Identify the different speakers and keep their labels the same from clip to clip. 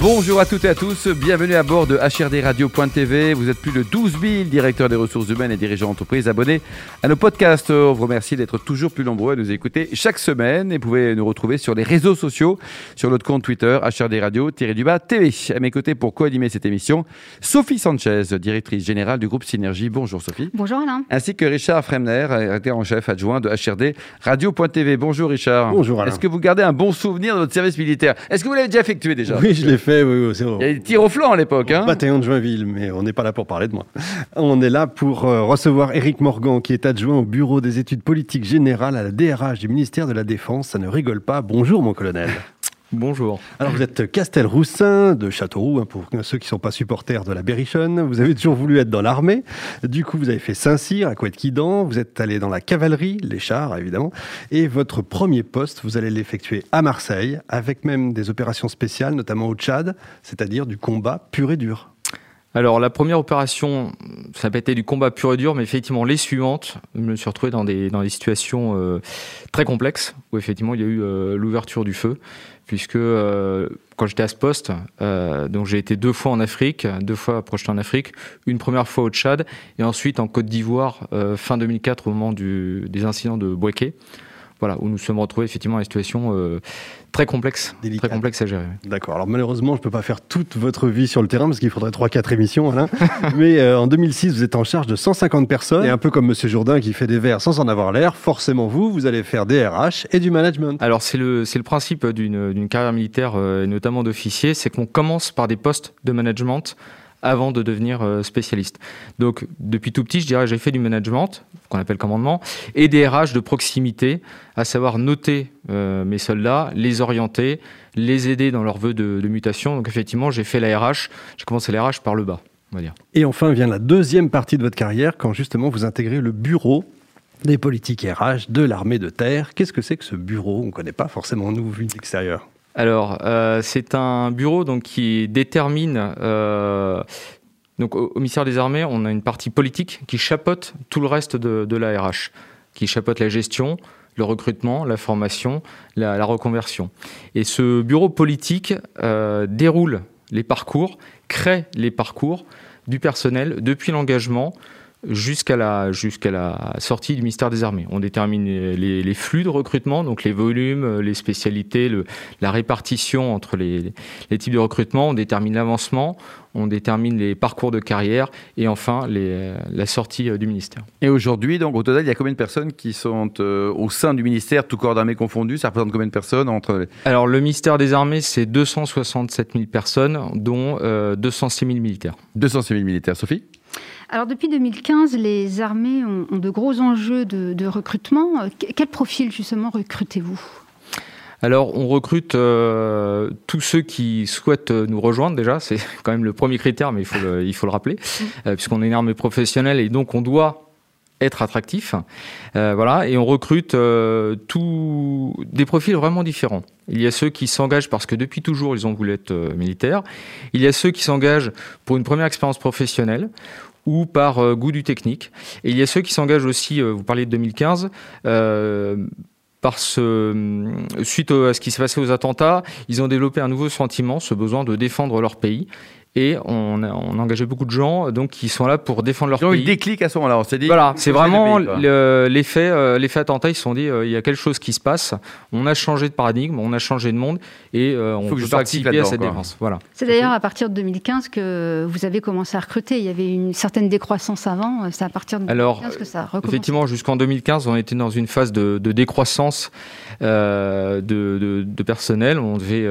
Speaker 1: Bonjour à toutes et à tous, bienvenue à bord de HRDRadio.tv. Vous êtes plus de 12 000 directeurs des ressources humaines et dirigeants d'entreprise abonnés à nos podcasts. On vous remercie d'être toujours plus nombreux à nous écouter chaque semaine et vous pouvez nous retrouver sur les réseaux sociaux, sur notre compte Twitter HRDRadio-du-bas TV. À mes côtés pour co-animer cette émission, Sophie Sanchez, directrice générale du groupe Synergie. Bonjour Sophie.
Speaker 2: Bonjour Alain.
Speaker 1: Ainsi que Richard Fremner, rédacteur en chef adjoint de HRD Radio.tv. Bonjour Richard.
Speaker 3: Bonjour Alain.
Speaker 1: Est-ce que vous gardez un bon souvenir de votre service militaire? Est-ce que vous l'avez déjà effectué déjà?
Speaker 3: Oui, je l'ai fait oui, oui,
Speaker 1: c'est Il y a des tirs au flanc à l'époque. Hein
Speaker 3: bataillon de Joinville, mais on n'est pas là pour parler de moi. On est là pour euh, recevoir Éric Morgan, qui est adjoint au Bureau des études politiques générales à la DRH du ministère de la Défense. Ça ne rigole pas. Bonjour, mon colonel.
Speaker 4: Bonjour.
Speaker 3: Alors vous êtes Castelroussin de Châteauroux, hein, pour ceux qui ne sont pas supporters de la Berrichonne. Vous avez toujours voulu être dans l'armée. Du coup, vous avez fait Saint-Cyr, à Couette-Quidan. Vous êtes allé dans la cavalerie, les chars évidemment. Et votre premier poste, vous allez l'effectuer à Marseille, avec même des opérations spéciales, notamment au Tchad, c'est-à-dire du combat pur et dur.
Speaker 4: Alors la première opération, ça pas été du combat pur et dur, mais effectivement les suivantes, je me suis retrouvé dans des, dans des situations euh, très complexes, où effectivement il y a eu euh, l'ouverture du feu, puisque euh, quand j'étais à ce poste, donc j'ai été deux fois en Afrique, deux fois projeté en Afrique, une première fois au Tchad, et ensuite en Côte d'Ivoire, fin 2004 au moment des incidents de Bouaké voilà, où nous sommes retrouvés effectivement dans une situation euh, très complexe, très complexe à gérer.
Speaker 3: D'accord. Alors malheureusement, je ne peux pas faire toute votre vie sur le terrain parce qu'il faudrait 3-4 émissions, Alain. Mais euh, en 2006, vous êtes en charge de 150 personnes. Et un peu comme Monsieur Jourdain qui fait des verres sans en avoir l'air, forcément vous, vous allez faire des RH et du management.
Speaker 4: Alors c'est le, c'est le principe d'une carrière militaire, euh, et notamment d'officier, c'est qu'on commence par des postes de management avant de devenir euh, spécialiste. Donc, depuis tout petit, je dirais, j'ai fait du management, qu'on appelle commandement, et des RH de proximité, à savoir noter euh, mes soldats, les orienter, les aider dans leurs vœux de, mutation. Donc, effectivement, j'ai fait la RH, j'ai commencé la RH par le bas, on va dire.
Speaker 3: Et enfin vient la deuxième partie de votre carrière, quand justement vous intégrez le bureau des politiques RH de l'armée de terre. Qu'est-ce que c'est que ce bureau? On ne connaît pas forcément, nous, vu de l'extérieur.
Speaker 4: Alors, euh, c'est un bureau qui détermine. Euh, donc, au, ministère des Armées, on a une partie politique qui chapeaute tout le reste de, de la qui chapeaute la gestion, le recrutement, la formation, la, reconversion. Et ce bureau politique euh, déroule les parcours, crée les parcours du personnel depuis l'engagement jusqu'à la, jusqu'à la sortie du ministère des Armées. On détermine les, les, flux de recrutement, donc les volumes, les spécialités, le, la répartition entre les, les, types de recrutement, on détermine l'avancement, on détermine les parcours de carrière et enfin les, la sortie euh, du ministère.
Speaker 1: Et aujourd'hui, donc au total, il y a combien de personnes qui sont euh, au sein du ministère, tout corps d'armée confondu Ça représente combien de personnes entre
Speaker 4: Alors le ministère des Armées, c'est 267 000 personnes, dont euh, 206 000 militaires.
Speaker 1: 206 000 militaires. Sophie?
Speaker 2: Alors depuis 2015, les armées ont, de gros enjeux de, recrutement. Quel profil justement recrutez-vous?
Speaker 4: Alors, on recrute euh, tous ceux qui souhaitent nous rejoindre déjà. C'est quand même le premier critère, mais il faut le, il faut le rappeler, euh, puisqu'on est une armée professionnelle et donc on doit être attractif. Euh, voilà, et on recrute tous des profils vraiment différents. Il y a ceux qui s'engagent parce que depuis toujours ils ont voulu être militaires. Il y a ceux qui s'engagent pour une première expérience professionnelle ou par euh, goût du technique. Et il y a ceux qui s'engagent aussi, euh, vous parliez de 2015, euh, parce ce, suite à ce qui s'est passé aux attentats, ils ont développé un nouveau sentiment, ce besoin de défendre leur pays. Et on a, on a, engagé beaucoup de gens donc qui sont là pour défendre leur Ils ont
Speaker 1: pays. déclic à ce moment-là.
Speaker 4: dit. Voilà, c'est vraiment l'effet euh, l'effet attentat. Ils se sont dit euh, il y a quelque chose qui se passe. On a changé de paradigme, on a changé de monde et euh, on Faut peut participer à cette défense. Voilà.
Speaker 2: C'est d'ailleurs à partir de 2015 que vous avez commencé à recruter. Il y avait une certaine décroissance avant. C'est à partir de 2015
Speaker 4: Alors,
Speaker 2: que ça a recommencé.
Speaker 4: Effectivement, jusqu'en 2015, on était dans une phase de, de décroissance de, de, de, personnel. On devait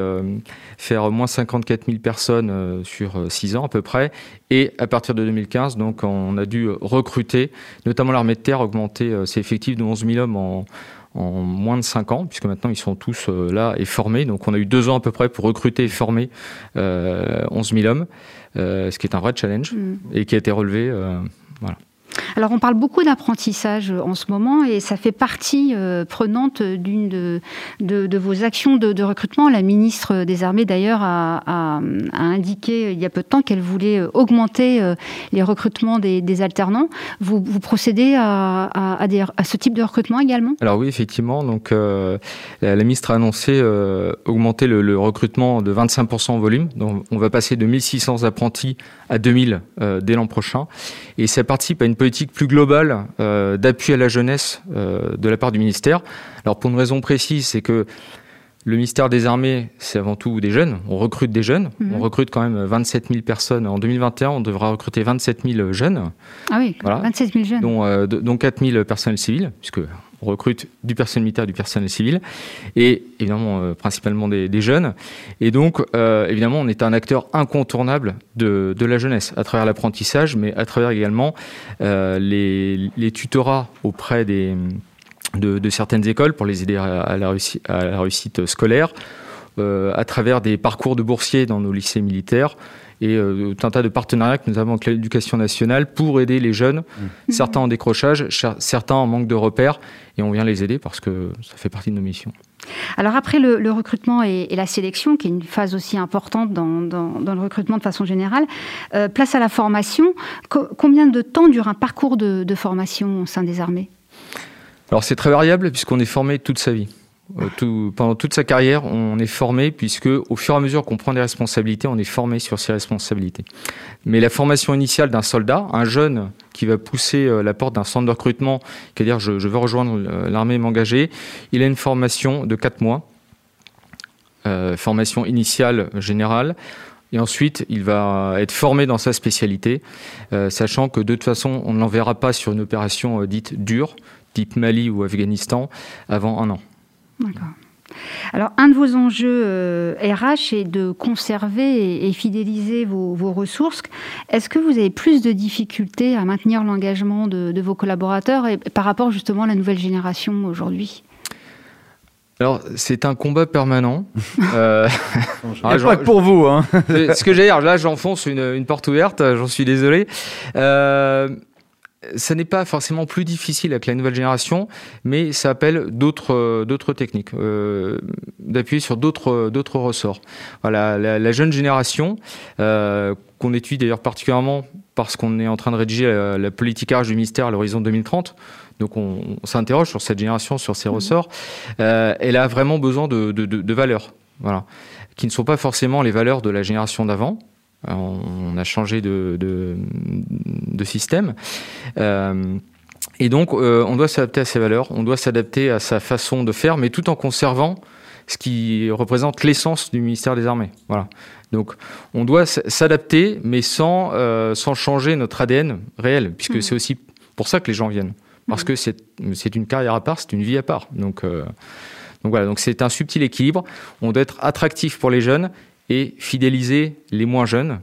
Speaker 4: faire moins 54 000 personnes sur 6 ans à peu près. Et à partir de 2015, donc, on a dû recruter, notamment l'armée de terre, augmenter euh, ses effectifs de 11 000 hommes en, moins de 5 ans, puisque maintenant ils sont tous euh, là et formés. Donc on a eu deux ans à peu près pour recruter et former 11 000 hommes, euh, ce qui est un vrai challenge mm. et qui a été relevé. voilà.
Speaker 2: Alors on parle beaucoup d'apprentissage en ce moment et ça fait partie prenante d'une de, vos actions de, recrutement. La ministre des Armées d'ailleurs a, indiqué il y a peu de temps qu'elle voulait augmenter les recrutements des, alternants. Vous, procédez à, à, ce type de recrutement également?
Speaker 4: Alors oui, effectivement. Donc la ministre a annoncé augmenter le, recrutement de 25% en volume. Donc on va passer de 1600 apprentis à 2000 euh, dès l'an prochain. Et ça participe à une politique plus globale euh, d'appui à la jeunesse euh, de la part du ministère. Alors pour une raison précise, c'est que le ministère des Armées, c'est avant tout des jeunes. On recrute des jeunes. Mhm. On recrute quand même 27 000 personnes. En 2021, on devra recruter 27 000 jeunes.
Speaker 2: Ah oui, voilà. 27 000 jeunes.
Speaker 4: Dont, dont 4 000 personnels civils, puisque on recrute du personnel militaire, du personnel civil, et évidemment euh, principalement des, jeunes. Et donc, euh, évidemment, on est un acteur incontournable de, la jeunesse, à travers l'apprentissage, mais à travers également euh, les, tutorats auprès de, certaines écoles pour les aider à la, réussite, scolaire, à travers des parcours de boursiers dans nos lycées militaires et euh, tout un tas de partenariats que nous avons avec l'éducation nationale pour aider les jeunes, mmh. certains en décrochage, certains en manque de repères, et on vient les aider parce que ça fait partie de nos missions.
Speaker 2: Alors après le, recrutement et, la sélection, qui est une phase aussi importante dans, le recrutement de façon générale, euh, place à la formation. combien de temps dure un parcours de, de formation au sein des armées?
Speaker 4: Alors c'est très variable puisqu'on est formé toute sa vie. Euh, pendant toute sa carrière, on est formé, puisque au fur et à mesure qu'on prend des responsabilités, on est formé sur ses responsabilités. Mais la formation initiale d'un soldat, un jeune qui va pousser euh, la porte d'un centre de recrutement, qui va dire je, veux rejoindre l'armée et m'engager, il a une formation de 4 mois, euh, formation initiale générale. Et ensuite, il va être formé dans sa spécialité, sachant que de toute façon, on ne l'enverra pas sur une opération dite dure, type Mali ou Afghanistan, avant un an.
Speaker 2: D'accord. Alors, un de vos enjeux RH euh, est de conserver et, fidéliser vos, ressources. Est-ce que vous avez plus de difficultés à maintenir l'engagement de, vos collaborateurs et, par rapport justement à la nouvelle génération aujourd'hui?
Speaker 4: Alors, c'est un combat permanent.
Speaker 1: euh, pas que pour vous. Hein.
Speaker 4: ce que j'ai dire, là, j'enfonce une, une, porte ouverte, j'en suis désolé. Euh, ça n'est pas forcément plus difficile avec la nouvelle génération, mais ça appelle d'autres euh, d'autres techniques, euh, d'appuyer sur d'autres d'autres ressorts. Voilà, la, jeune génération euh, qu'on étudie d'ailleurs particulièrement parce qu'on est en train de rédiger la, politique âge du ministère à l'horizon 2030. Donc on, s'interroge sur cette génération, sur ses mmh. ressorts. elle a vraiment besoin de, de, de valeurs, voilà, qui ne sont pas forcément les valeurs de la génération d'avant on a changé de, système. Euh, et donc, euh, on doit s'adapter à ses valeurs, on doit s'adapter à sa façon de faire, mais tout en conservant ce qui représente l'essence du ministère des Armées. Voilà. Donc, on doit s'adapter, mais sans, euh, sans changer notre ADN réel, puisque mmh. c'est aussi pour ça que les gens viennent. Parce mmh. que c'est une carrière à part, c'est une vie à part. Donc, donc voilà, donc c'est un subtil équilibre. On doit être attractif pour les jeunes et fidéliser les moins jeunes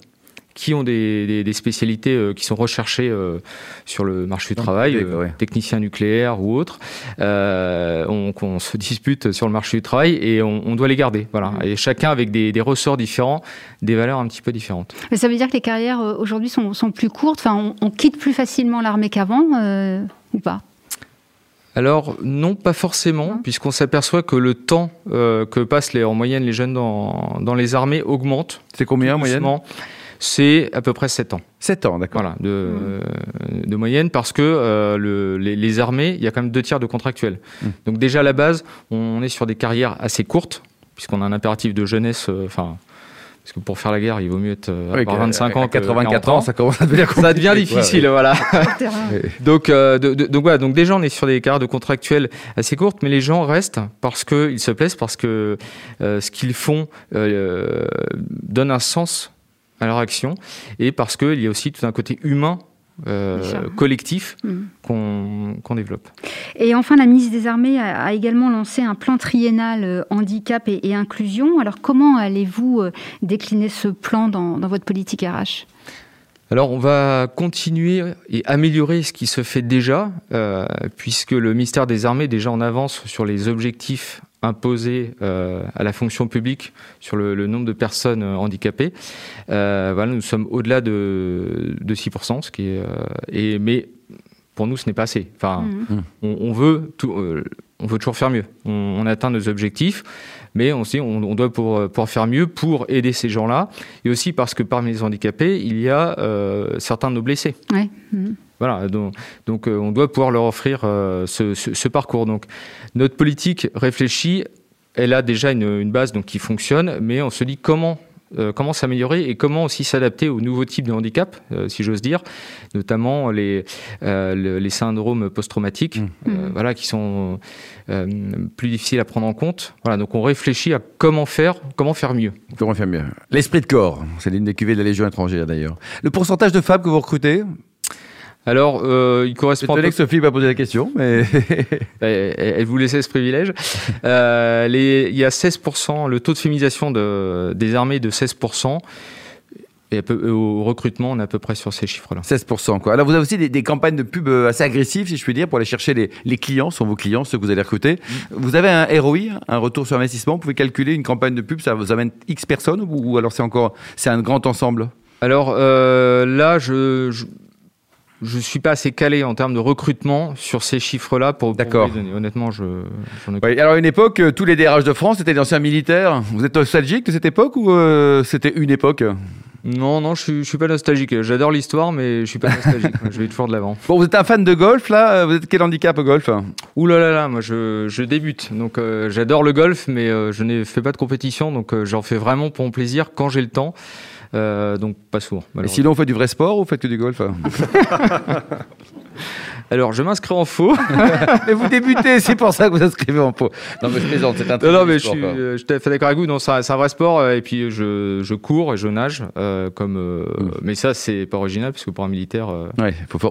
Speaker 4: qui ont des, spécialités euh, qui sont recherchées euh, sur le marché du travail, euh, technicien nucléaire ou autre. on, se dispute sur le marché du travail et on, doit les garder. Voilà. Mmh. Et chacun avec des, ressorts différents, des valeurs un petit peu différentes.
Speaker 2: Mais ça veut dire que les carrières aujourd'hui sont, sont, plus courtes. Enfin, on, quitte plus facilement l'armée qu'avant ou pas?
Speaker 4: Alors non, pas forcément, puisqu'on s'aperçoit que le temps euh, que passent les, en moyenne les jeunes dans, dans les armées augmente.
Speaker 1: C'est combien en moyenne
Speaker 4: C'est à peu près 7 ans.
Speaker 1: 7 ans, d'accord.
Speaker 4: Voilà, de, mmh. de, moyenne, parce que euh, le, les, armées, il y a quand même deux tiers de contractuels. Mmh. Donc déjà à la base, on est sur des carrières assez courtes, puisqu'on a un impératif de jeunesse, euh, enfin... Parce que pour faire la guerre, il vaut mieux être euh, avoir 25 ans,
Speaker 1: 84 ans, ça commence à devenir
Speaker 4: Ça devient difficile, voilà. donc, euh, donc voilà, donc déjà on est sur des carrières de contractuels assez courtes, mais les gens restent parce qu'ils se plaisent, parce que euh, ce qu'ils font donne un sens à leur action, et parce qu'il y a aussi tout un côté humain euh, collectif mm. qu'on développe.
Speaker 2: Et enfin, la ministre des Armées a, également lancé un plan triennal euh, handicap et, inclusion. Alors, comment allez-vous euh, décliner ce plan dans, votre politique RH
Speaker 4: alors on va continuer et améliorer ce qui se fait déjà, puisque le ministère des Armées est déjà en avance sur les objectifs imposé euh, à la fonction publique sur le, nombre de personnes euh, handicapées. Euh, voilà, nous sommes au-delà de, de, 6%, ce qui est, et, mais pour nous, ce n'est pas assez. Enfin,
Speaker 2: Mhm.
Speaker 4: on, on veut tout, euh, on veut toujours faire mieux. On, on atteint nos objectifs, mais on sait on, on doit pouvoir, pouvoir faire mieux pour aider ces gens-là, et aussi parce que parmi les handicapés, il y a euh, certains de nos blessés.
Speaker 2: Ouais. Mhm.
Speaker 4: Voilà, donc, donc, euh, on doit pouvoir leur offrir euh, ce, ce- ce parcours. Donc notre politique réfléchie, elle a déjà une, une base donc, qui fonctionne, mais on se dit comment, euh, comment s'améliorer et comment aussi s'adapter aux nouveaux types de handicap, euh, si j'ose dire, notamment les, euh, le- les syndromes post-traumatiques,
Speaker 1: Mmh.
Speaker 4: euh,
Speaker 2: Mhm.
Speaker 4: voilà, qui sont euh, plus difficiles à prendre en compte. Voilà, donc on réfléchit à comment faire, comment faire mieux.
Speaker 1: Comment faire mieux? L'esprit de corps, c'est l'une des cuvées de la Légion étrangère d'ailleurs. Le pourcentage de femmes que vous recrutez?
Speaker 4: Alors, euh, il correspond peu
Speaker 1: que Sophie m'a posé la question, mais
Speaker 4: Elle, elle vous laissait ce privilège. Euh, les- il y a 16%, le taux de féminisation de, des armées est de 16%. Et peu- au recrutement, on est à peu près sur ces chiffres-là.
Speaker 1: 16%. Quoi. Alors vous avez aussi des, des campagnes de pub euh, assez agressives, si je puis dire, pour aller chercher les, les clients, sont vos clients, ceux que vous allez recruter. Vous avez un ROI, un retour sur investissement, vous pouvez calculer une campagne de pub, ça vous amène X personnes ou, ou alors c'est encore c'est un grand ensemble?
Speaker 4: Alors euh, là, je, je je suis pas assez calé en termes de recrutement sur ces chiffres-là pour,
Speaker 1: D'accord.
Speaker 4: les donner. Honnêtement, je j'en ai
Speaker 1: Oui, alors à une époque, euh, tous les DRH de France étaient des anciens militaires. Vous êtes nostalgique de cette époque ou euh, c'était une époque?
Speaker 4: Non, non, je suis, je suis pas nostalgique. J'adore l'histoire, mais je suis pas nostalgique. je vais toujours de l'avant.
Speaker 1: Bon, vous êtes un fan de golf là euh, Vous êtes quel handicap au golf?
Speaker 4: Ouh là là là, moi je, je débute. Donc euh, j'adore le golf, mais euh, je n'ai fait pas de compétition, donc euh, j'en fais vraiment pour mon plaisir quand j'ai le temps. Euh, donc pas souvent.
Speaker 1: Et sinon, vous faites du vrai sport ou vous faites que du golf
Speaker 4: Alors je m'inscris en faux.
Speaker 1: Mais vous débutez, c'est pour ça que vous inscrivez en pot. Non, mais je plaisante, c'est un
Speaker 4: non, non, mais
Speaker 1: sport,
Speaker 4: euh, je suis tout à fait d'accord avec vous. Non, c'est un, vrai sport. euh, Et puis je, je cours et je nage, euh, comme. euh,
Speaker 1: Mm.
Speaker 4: Mais ça c'est pas original parce que pour un militaire, euh,
Speaker 1: Ouais, faut faire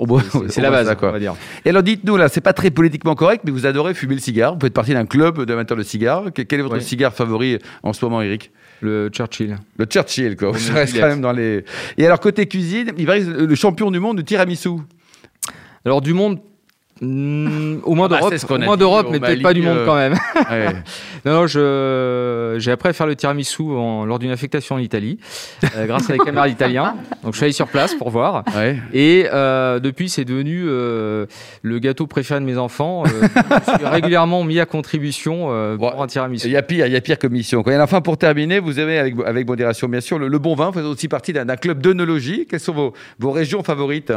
Speaker 4: c'est- la base,
Speaker 1: ça, quoi.
Speaker 4: on va dire.
Speaker 1: Et alors dites-nous là, c'est pas très politiquement correct, mais vous adorez fumer le cigare. Vous faites partie d'un club d'amateurs de cigares. Que- Quel est votre
Speaker 4: Ouais.
Speaker 1: cigare favori en ce moment, Eric?
Speaker 4: Le Churchill.
Speaker 1: Le Churchill, quoi. Ça reste quand même dans les. Et alors côté cuisine, il le le champion du monde du tiramisu.
Speaker 4: Alors du monde. mm, au moins
Speaker 1: Ah bah,
Speaker 4: d'Europe, au moins d'Europe, mais peut-être pas du monde
Speaker 1: euh,
Speaker 4: quand même.
Speaker 1: Ouais.
Speaker 4: Non, non, je, j'ai appris à faire le tiramisu en- lors d'une affectation en Italie, euh, grâce à des camarades italiens. Donc je suis allé sur place pour voir.
Speaker 1: Ouais.
Speaker 4: Et euh, depuis, c'est devenu le gâteau préféré de mes enfants. Je suis régulièrement mis à contribution
Speaker 1: Bon,
Speaker 4: pour un
Speaker 1: Il
Speaker 4: tiramisu.
Speaker 1: y a pire, il y a pire comme mission. Et enfin, pour terminer, vous avez, avec, avec modération bien sûr, le, le bon vin. Vous faites aussi partie d'un d'un club d'œnologie. Quelles sont vos, vos régions favorites?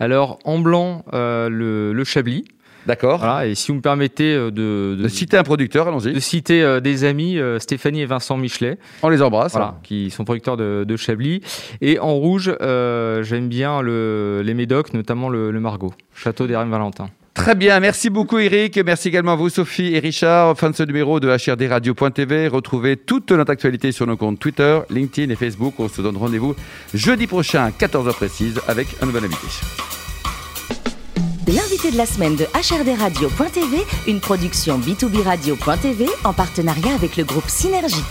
Speaker 4: Alors, en blanc, euh, le, le Chablis.
Speaker 1: D'accord
Speaker 4: Voilà, et si vous me permettez euh, de, de,
Speaker 1: De citer un producteur, allons-y.
Speaker 4: de citer euh, des amis, euh, Stéphanie et Vincent Michelet,
Speaker 1: On les embrasse.
Speaker 4: voilà, qui sont producteurs de, de Chablis. Et en rouge, j'aime bien le, les médocs, notamment le, le Margot, Château des Reines Valentin.
Speaker 1: Très bien, merci beaucoup Eric, merci également à vous Sophie et Richard, fin de ce numéro de HRDRadio.tv. Retrouvez toute notre actualité sur nos comptes Twitter, LinkedIn et Facebook. On se donne rendez-vous jeudi prochain à 14h précise avec un nouvel invité.
Speaker 5: L'invité de la semaine de HRDRadio.tv, une production B2B Radio.tv en partenariat avec le groupe Synergie.